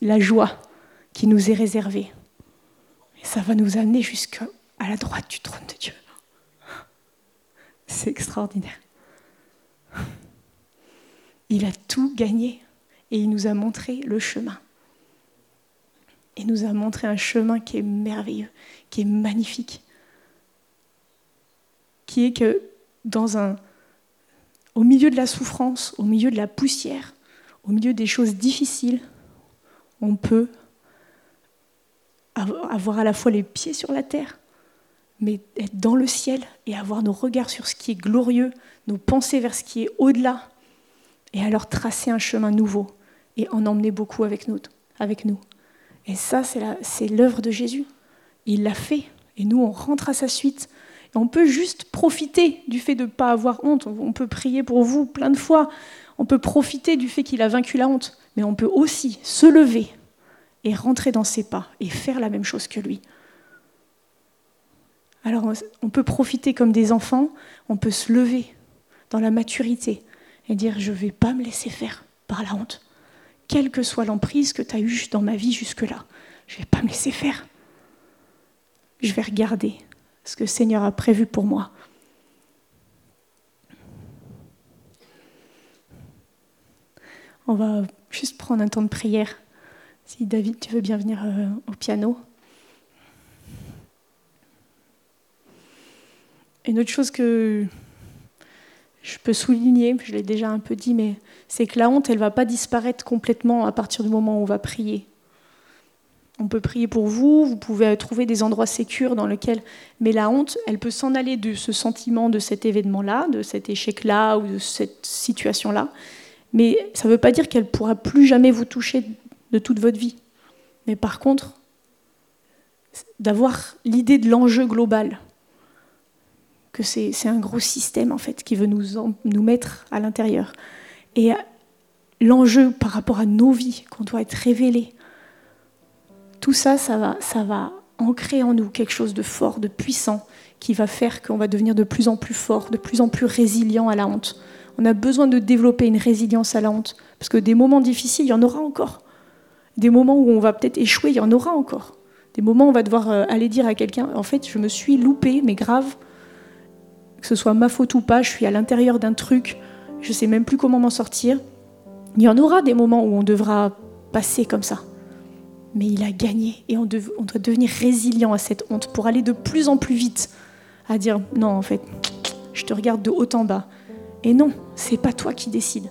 la joie qui nous est réservée. Et ça va nous amener jusqu'à la droite du trône de Dieu. C'est extraordinaire. Il a tout gagné et il nous a montré le chemin. Il nous a montré un chemin qui est merveilleux, qui est magnifique, qui est que dans un, au milieu de la souffrance, au milieu de la poussière, au milieu des choses difficiles, on peut avoir à la fois les pieds sur la terre, mais être dans le ciel et avoir nos regards sur ce qui est glorieux, nos pensées vers ce qui est au-delà, et alors tracer un chemin nouveau et en emmener beaucoup avec nous. Avec nous. Et ça, c'est l'œuvre de Jésus. Il l'a fait. Et nous, on rentre à sa suite. On peut juste profiter du fait de ne pas avoir honte. On peut prier pour vous plein de fois. On peut profiter du fait qu'il a vaincu la honte. Mais on peut aussi se lever et rentrer dans ses pas et faire la même chose que lui. Alors on peut profiter comme des enfants, on peut se lever dans la maturité et dire je ne vais pas me laisser faire par la honte. Quelle que soit l'emprise que tu as eue dans ma vie jusque-là, je ne vais pas me laisser faire. Je vais regarder ce que le Seigneur a prévu pour moi. On va juste prendre un temps de prière. Si David, tu veux bien venir euh, au piano. Une autre chose que je peux souligner, je l'ai déjà un peu dit, mais c'est que la honte, elle ne va pas disparaître complètement à partir du moment où on va prier. On peut prier pour vous, vous pouvez trouver des endroits sécurs dans lesquels... Mais la honte, elle peut s'en aller de ce sentiment, de cet événement-là, de cet échec-là ou de cette situation-là. Mais ça ne veut pas dire qu'elle ne pourra plus jamais vous toucher de toute votre vie. Mais par contre, d'avoir l'idée de l'enjeu global, que c'est un gros système en fait qui veut nous, mettre à l'intérieur. Et l'enjeu par rapport à nos vies, qu'on doit être révélé, tout ça, ça va, ça va ancrer en nous quelque chose de fort, de puissant, qui va faire qu'on va devenir de plus en plus fort, de plus en plus résilient à la honte. On a besoin de développer une résilience à la honte, parce que des moments difficiles, il y en aura encore. Des moments où on va peut-être échouer, il y en aura encore. Des moments où on va devoir euh, aller dire à quelqu'un, en fait, je me suis loupé, mais grave, que ce soit ma faute ou pas, je suis à l'intérieur d'un truc, je ne sais même plus comment m'en sortir. Il y en aura des moments où on devra passer comme ça. Mais il a gagné et on, doit devenir résilient à cette honte pour aller de plus en plus vite à dire non, en fait, je te regarde de haut en bas. Et non, c'est pas toi qui décides.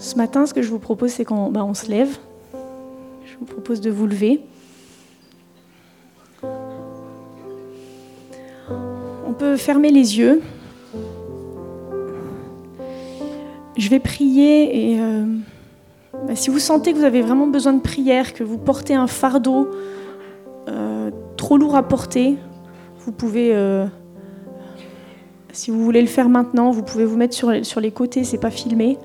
Ce matin, ce que je vous propose, c'est qu'on on se lève. Je vous propose de vous lever. On peut fermer les yeux. Je vais prier et euh, bah, si vous sentez que vous avez vraiment besoin de prière, que vous portez un fardeau euh, trop lourd à porter, vous pouvez, euh, si vous voulez le faire maintenant, vous pouvez vous mettre sur, sur les côtés, c'est pas filmé.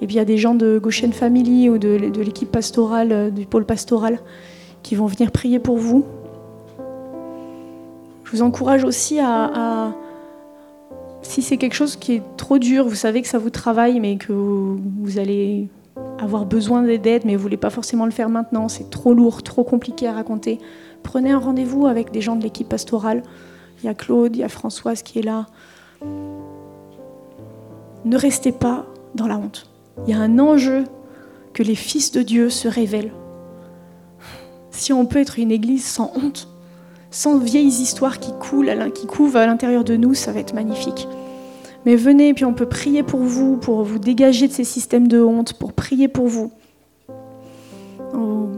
Et puis il y a des gens de Goshen Family ou de, de l'équipe pastorale, du pôle pastoral, qui vont venir prier pour vous. Je vous encourage aussi à, si c'est quelque chose qui est trop dur, vous savez que ça vous travaille, mais que vous, allez avoir besoin d'aide, mais vous ne voulez pas forcément le faire maintenant, c'est trop lourd, trop compliqué à raconter, prenez un rendez-vous avec des gens de l'équipe pastorale. Il y a Claude, il y a Françoise qui est là. Ne restez pas dans la honte. Il y a un enjeu que les fils de Dieu se révèlent. Si on peut être une église sans honte, sans vieilles histoires qui coulent, couvent à l'intérieur de nous, ça va être magnifique. Mais venez, puis on peut prier pour vous, pour vous dégager de ces systèmes de honte, pour prier pour vous. Oh.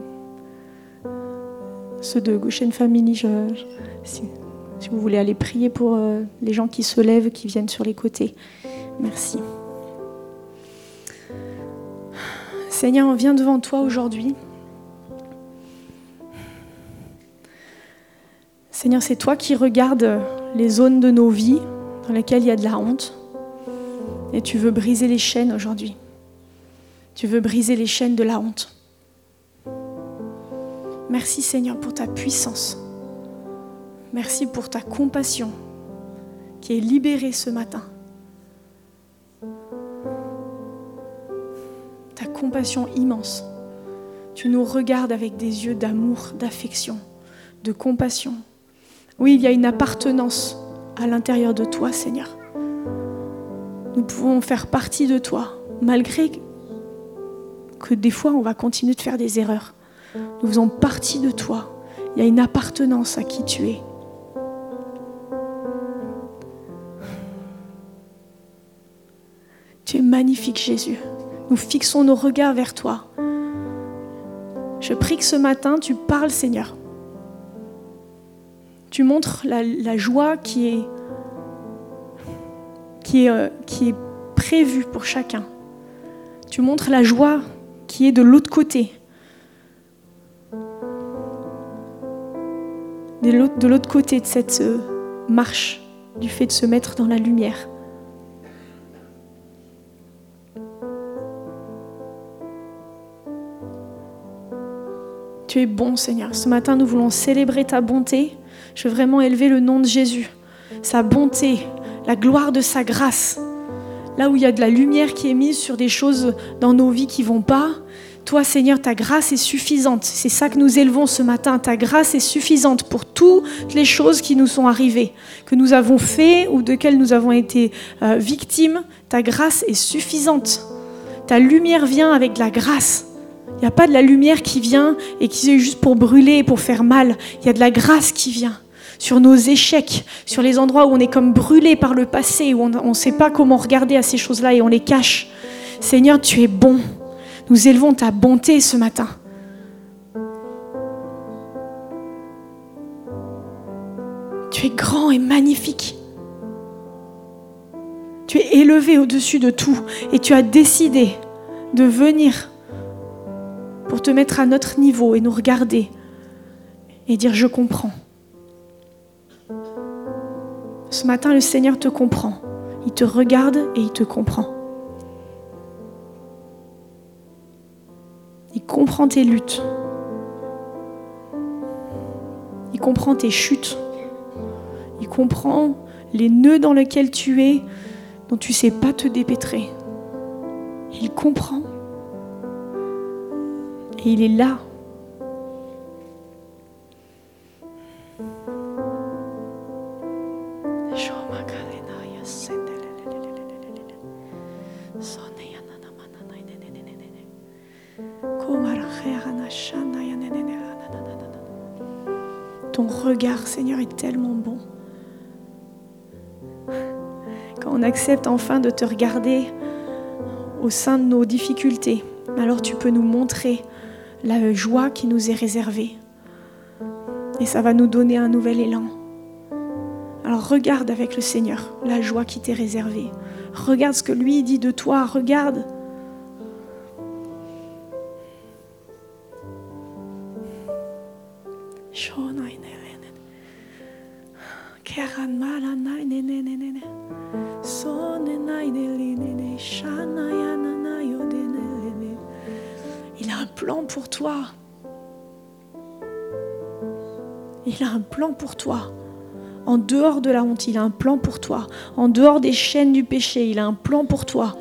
Ceux de Goshen Family, si, vous voulez aller prier pour euh, les gens qui se lèvent, qui viennent sur les côtés. Merci. Seigneur, on vient devant toi aujourd'hui. Seigneur, c'est toi qui regardes les zones de nos vies dans lesquelles il y a de la honte. Et tu veux briser les chaînes aujourd'hui. Tu veux briser les chaînes de la honte. Merci Seigneur pour ta puissance. Merci pour ta compassion qui est libérée ce matin. Compassion immense. Tu nous regardes avec des yeux d'amour, d'affection, de compassion. Oui, il y a une appartenance à l'intérieur de toi, Seigneur. Nous pouvons faire partie de toi, malgré que des fois on va continuer de faire des erreurs. Nous faisons partie de toi. Il y a une appartenance à qui tu es. Tu es magnifique, Jésus. Nous fixons nos regards vers toi. Je prie que ce matin, tu parles, Seigneur tu montres la, joie qui est, qui, est, euh, qui est prévue pour chacun. Tu montres la joie qui est de l'autre côté. De l'autre côté de cette euh, marche, du fait de se mettre dans la lumière. Tu es bon, Seigneur. Ce matin, nous voulons célébrer ta bonté. Je veux vraiment élever le nom de Jésus, sa bonté, la gloire de sa grâce. Là où il y a de la lumière qui est mise sur des choses dans nos vies qui vont pas, toi, Seigneur, ta grâce est suffisante. C'est ça que nous élevons ce matin. Ta grâce est suffisante pour toutes les choses qui nous sont arrivées, que nous avons fait ou de quelles nous avons été euh, victimes. Ta grâce est suffisante. Ta lumière vient avec de la grâce. Il n'y a pas de la lumière qui vient et qui est juste pour brûler et pour faire mal. Il y a de la grâce qui vient sur nos échecs, sur les endroits où on est comme brûlé par le passé, où on ne sait pas comment regarder à ces choses-là et on les cache. Seigneur, tu es bon. Nous élevons ta bonté ce matin. Tu es grand et magnifique. Tu es élevé au-dessus de tout et tu as décidé de venir pour te mettre à notre niveau et nous regarder et dire je comprends. Ce matin, le Seigneur te comprend. Il te regarde et il te comprend. Il comprend tes luttes. Il comprend tes chutes. Il comprend les nœuds dans lesquels tu es, dont tu ne sais pas te dépêtrer. Il comprend. Et il est là Ton regard, Seigneur, est tellement bon. Quand on accepte enfin de te regarder au sein de nos difficultés, alors tu peux nous montrer la joie qui nous est réservée. Et ça va nous donner un nouvel élan. Alors regarde avec le Seigneur la joie qui t'est réservée. Regarde ce que lui dit de toi. Regarde plan pour toi. Il a un plan pour toi. En dehors de la honte, il a un plan pour toi. En dehors des chaînes du péché, il a un plan pour toi.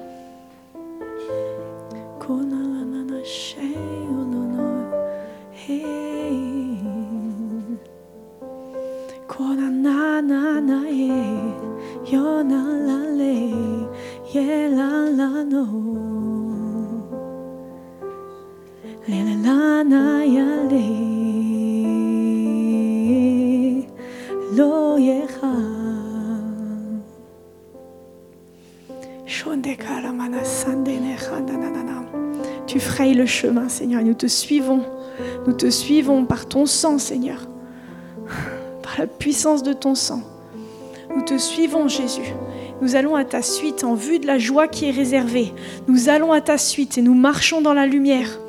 Seigneur, et nous te suivons. Nous te suivons par ton sang, Seigneur. Par la puissance de ton sang. Nous te suivons, Jésus. Nous allons à ta suite en vue de la joie qui est réservée. Nous allons à ta suite et nous marchons dans la lumière.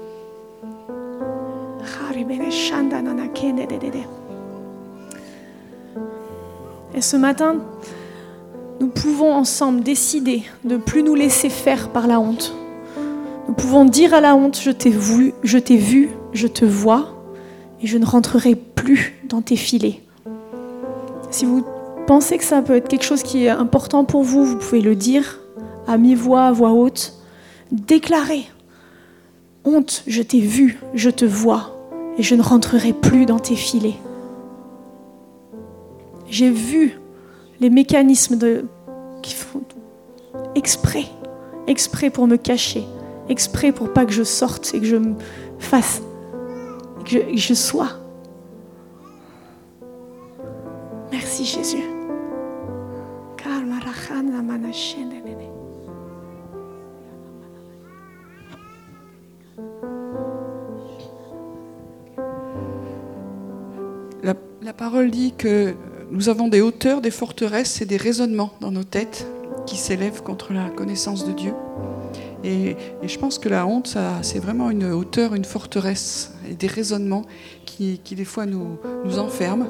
Et ce matin, nous pouvons ensemble décider de ne plus nous laisser faire par la honte. Pouvons dire à la honte, je t'ai vu, je t'ai vu, je te vois, et je ne rentrerai plus dans tes filets. Si vous pensez que ça peut être quelque chose qui est important pour vous, vous pouvez le dire à mi-voix, à voix haute. Déclarez, honte, je t'ai vu, je te vois, et je ne rentrerai plus dans tes filets. J'ai vu les mécanismes de, qui font exprès, exprès pour me cacher, exprès pour pas que je sorte et que je me fasse, que je sois. Merci Jésus. La, la parole dit que nous avons des hauteurs, des forteresses et des raisonnements dans nos têtes qui s'élèvent contre la connaissance de Dieu. Et, je pense que la honte, c'est vraiment une hauteur, une forteresse et des raisonnements qui, des fois nous, enferment.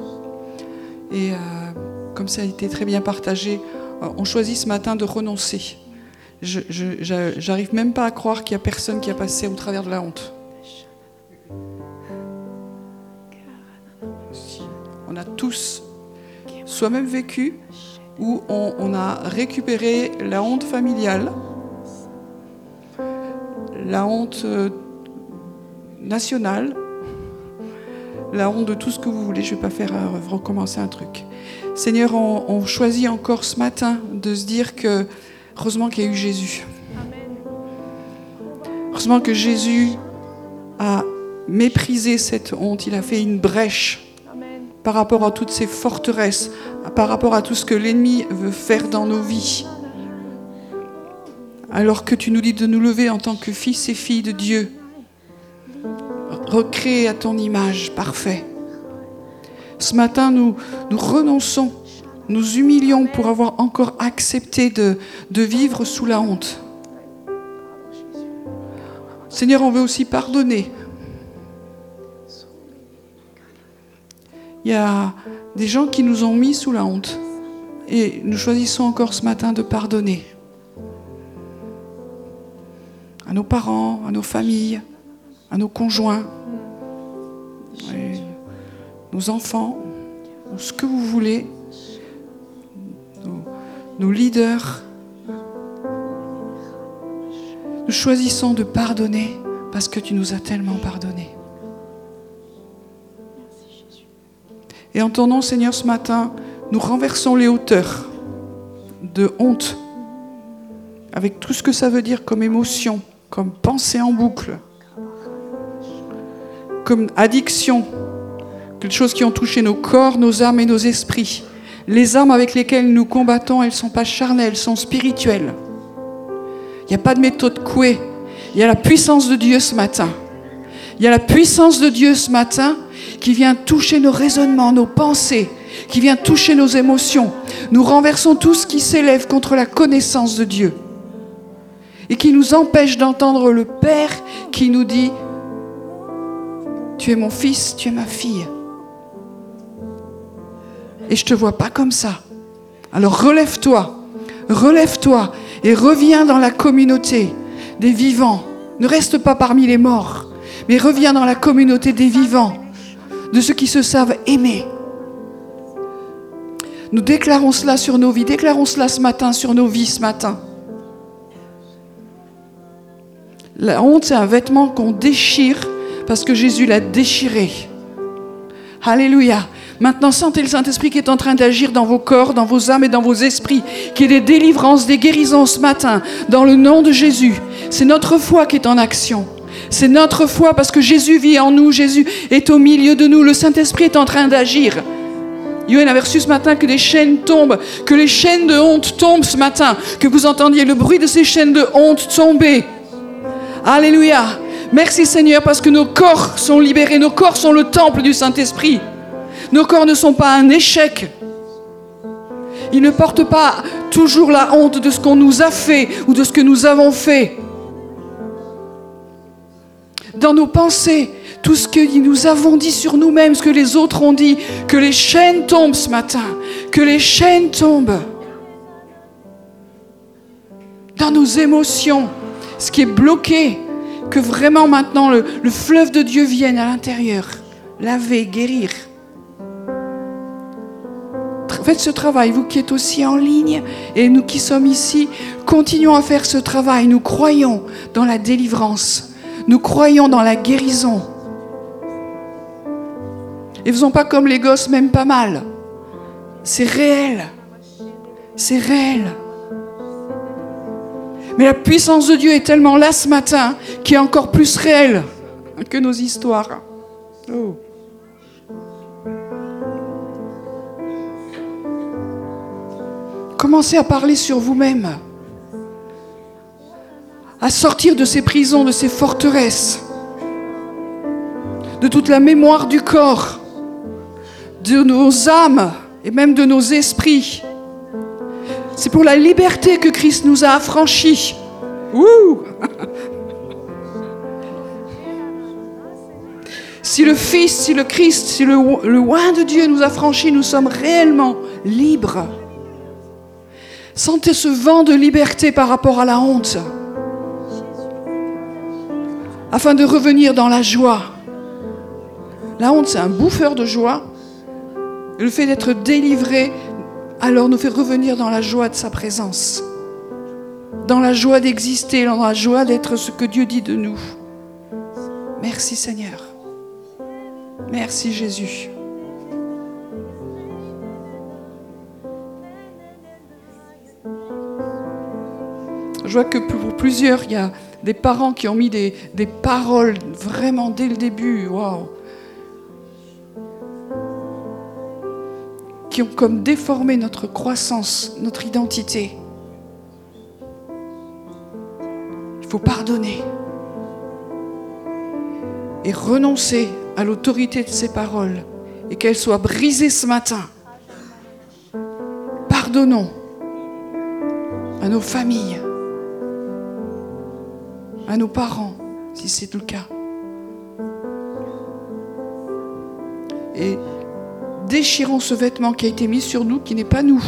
Et euh, comme ça a été très bien partagé, euh, on choisit ce matin de renoncer. Je même pas à croire qu'il y a personne qui a passé au travers de la honte. On a tous soi-même vécu où on a récupéré la honte familiale, la honte euh, nationale, la honte de tout ce que vous voulez. Je ne vais pas faire euh, recommencer un truc. Seigneur, on, on choisit encore ce matin de se dire que heureusement qu'il y a eu Jésus. Heureusement que Jésus a méprisé cette honte. Il a fait une brèche par rapport à toutes ces forteresses, par rapport à tout ce que l'ennemi veut faire dans nos vies. Alors que tu nous dis de nous lever en tant que fils et filles de Dieu, recréer à ton image, parfait. Ce matin, nous, nous renonçons, nous humilions pour avoir encore accepté de, de vivre sous la honte. Seigneur, on veut aussi pardonner. Il y a des gens qui nous ont mis sous la honte. Et nous choisissons encore ce matin de pardonner. À nos parents, à nos familles, à nos conjoints, nos enfants, ce que vous voulez, nos, nos leaders. Nous choisissons de pardonner parce que tu nous as tellement pardonné. Et en ton nom, Seigneur, ce matin, nous renversons les hauteurs de honte, avec tout ce que ça veut dire comme émotion, comme pensée en boucle, comme addiction, quelque chose qui ont touché nos corps, nos âmes et nos esprits. Les armes avec lesquelles nous combattons, elles ne sont pas charnelles, elles sont spirituelles. Il n'y a pas de méthode couée. Il y a la puissance de Dieu ce matin. Il y a la puissance de Dieu ce matin qui vient toucher nos raisonnements, nos pensées, qui vient toucher nos émotions. Nous renversons tout ce qui s'élève contre la connaissance de Dieu et qui nous empêche d'entendre le Père qui nous dit, tu es mon fils, tu es ma fille. Et je ne te vois pas comme ça. Alors relève-toi, relève-toi et reviens dans la communauté des vivants. Ne reste pas parmi les morts, mais reviens dans la communauté des vivants, de ceux qui se savent aimer. Nous déclarons cela sur nos vies, déclarons cela ce matin sur nos vies ce matin. La honte, c'est un vêtement qu'on déchire parce que Jésus l'a déchiré. Alléluia. Maintenant, sentez le Saint-Esprit qui est en train d'agir dans vos corps, dans vos âmes et dans vos esprits, qui est des délivrances, des guérisons ce matin, dans le nom de Jésus. C'est notre foi qui est en action. C'est notre foi parce que Jésus vit en nous, Jésus est au milieu de nous, le Saint-Esprit est en train d'agir. Yoann avait reçu ce matin que des chaînes tombent, que les chaînes de honte tombent ce matin, que vous entendiez le bruit de ces chaînes de honte tomber. Alléluia. Merci Seigneur parce que nos corps sont libérés, nos corps sont le temple du Saint-Esprit. Nos corps ne sont pas un échec. Ils ne portent pas toujours la honte de ce qu'on nous a fait ou de ce que nous avons fait. Dans nos pensées, tout ce que nous avons dit sur nous-mêmes, ce que les autres ont dit, que les chaînes tombent ce matin, que les chaînes tombent. Dans nos émotions, ce qui est bloqué, que vraiment maintenant le, le fleuve de Dieu vienne à l'intérieur, laver, guérir. Faites ce travail, vous qui êtes aussi en ligne et nous qui sommes ici, continuons à faire ce travail. Nous croyons dans la délivrance, nous croyons dans la guérison. Et faisons pas comme les gosses, même pas mal. C'est réel. C'est réel. Mais la puissance de Dieu est tellement là ce matin qui est encore plus réelle que nos histoires. Oh. Commencez à parler sur vous-même, à sortir de ces prisons, de ces forteresses, de toute la mémoire du corps, de nos âmes et même de nos esprits. C'est pour la liberté que Christ nous a affranchis. Si le Fils, si le Christ, si le, le de Dieu nous a franchis, nous sommes réellement libres. Sentez ce vent de liberté par rapport à la honte, afin de revenir dans la joie. La honte, c'est un bouffeur de joie, Le fait d'être délivré, alors nous fait revenir dans la joie de sa présence, dans la joie d'exister, dans la joie d'être ce que Dieu dit de nous. Merci Seigneur. Merci Jésus. Je vois que pour plusieurs, il y a des parents qui ont mis des, paroles vraiment dès le début. Waouh! Qui ont comme déformé notre croissance, notre identité. Il faut pardonner et renoncer à l'autorité de ces paroles et qu'elles soient brisées ce matin. Pardonnons à nos familles, à nos parents, si c'est le cas. Et déchirons ce vêtement qui a été mis sur nous, qui n'est pas nous.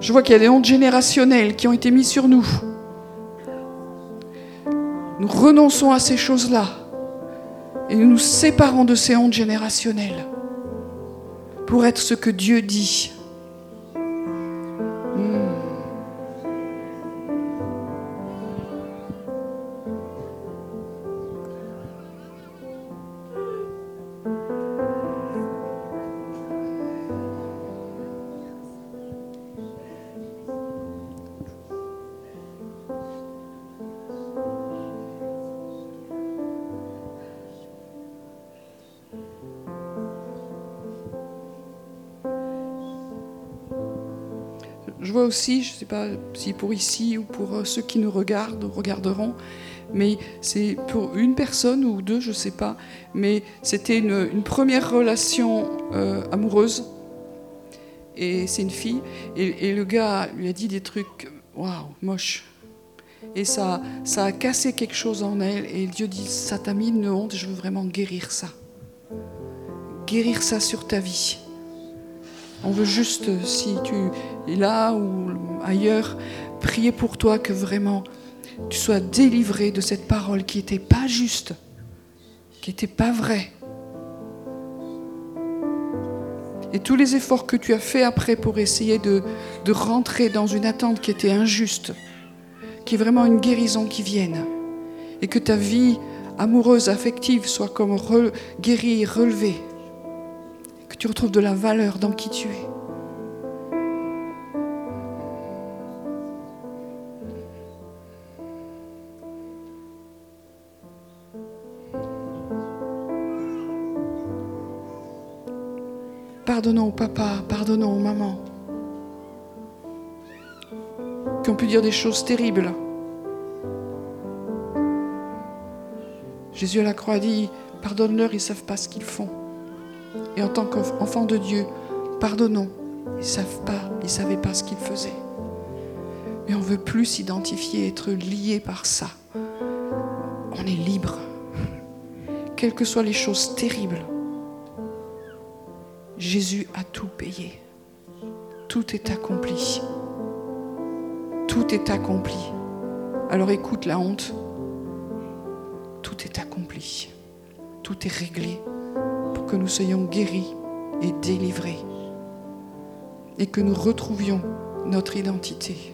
Je vois qu'il y a des hontes générationnelles qui ont été mises sur nous. Nous renonçons à ces choses-là et nous nous séparons de ces hontes générationnelles pour être ce que Dieu dit. Aussi, je ne sais pas si pour ici ou pour euh, ceux qui nous regardent regarderont, mais c'est pour une personne ou deux, je ne sais pas, mais c'était une, première relation euh, amoureuse. Et c'est une fille. Et, le gars lui a dit des trucs, waouh, moche. Et ça, ça a cassé quelque chose en elle. Et Dieu dit, ça t'a mis une honte, je veux vraiment guérir ça. Guérir ça sur ta vie. On veut juste, si tu es là ou ailleurs, prier pour toi que vraiment tu sois délivré de cette parole qui n'était pas juste, qui n'était pas vraie. Et tous les efforts que tu as faits après pour essayer de, rentrer dans une attente qui était injuste, qui est vraiment une guérison qui vienne, et que ta vie amoureuse, affective soit comme guérie, relevée tu retrouves de la valeur dans qui tu es. Pardonnons au papa, pardonnons aux mamans qui ont pu dire des choses terribles. Jésus à la croix a dit, pardonne-leur, ils ne savent pas ce qu'ils font. Et en tant qu'enfant de Dieu, pardonnons. Ils ne savent pas, ils ne savaient pas ce qu'ils faisaient. Mais on veut plus s'identifier, être lié par ça. On est libre. Quelles que soient les choses terribles, Jésus a tout payé. Tout est accompli. Tout est accompli. Alors écoute la honte. Tout est accompli. Tout est réglé que nous soyons guéris et délivrés et que nous retrouvions notre identité.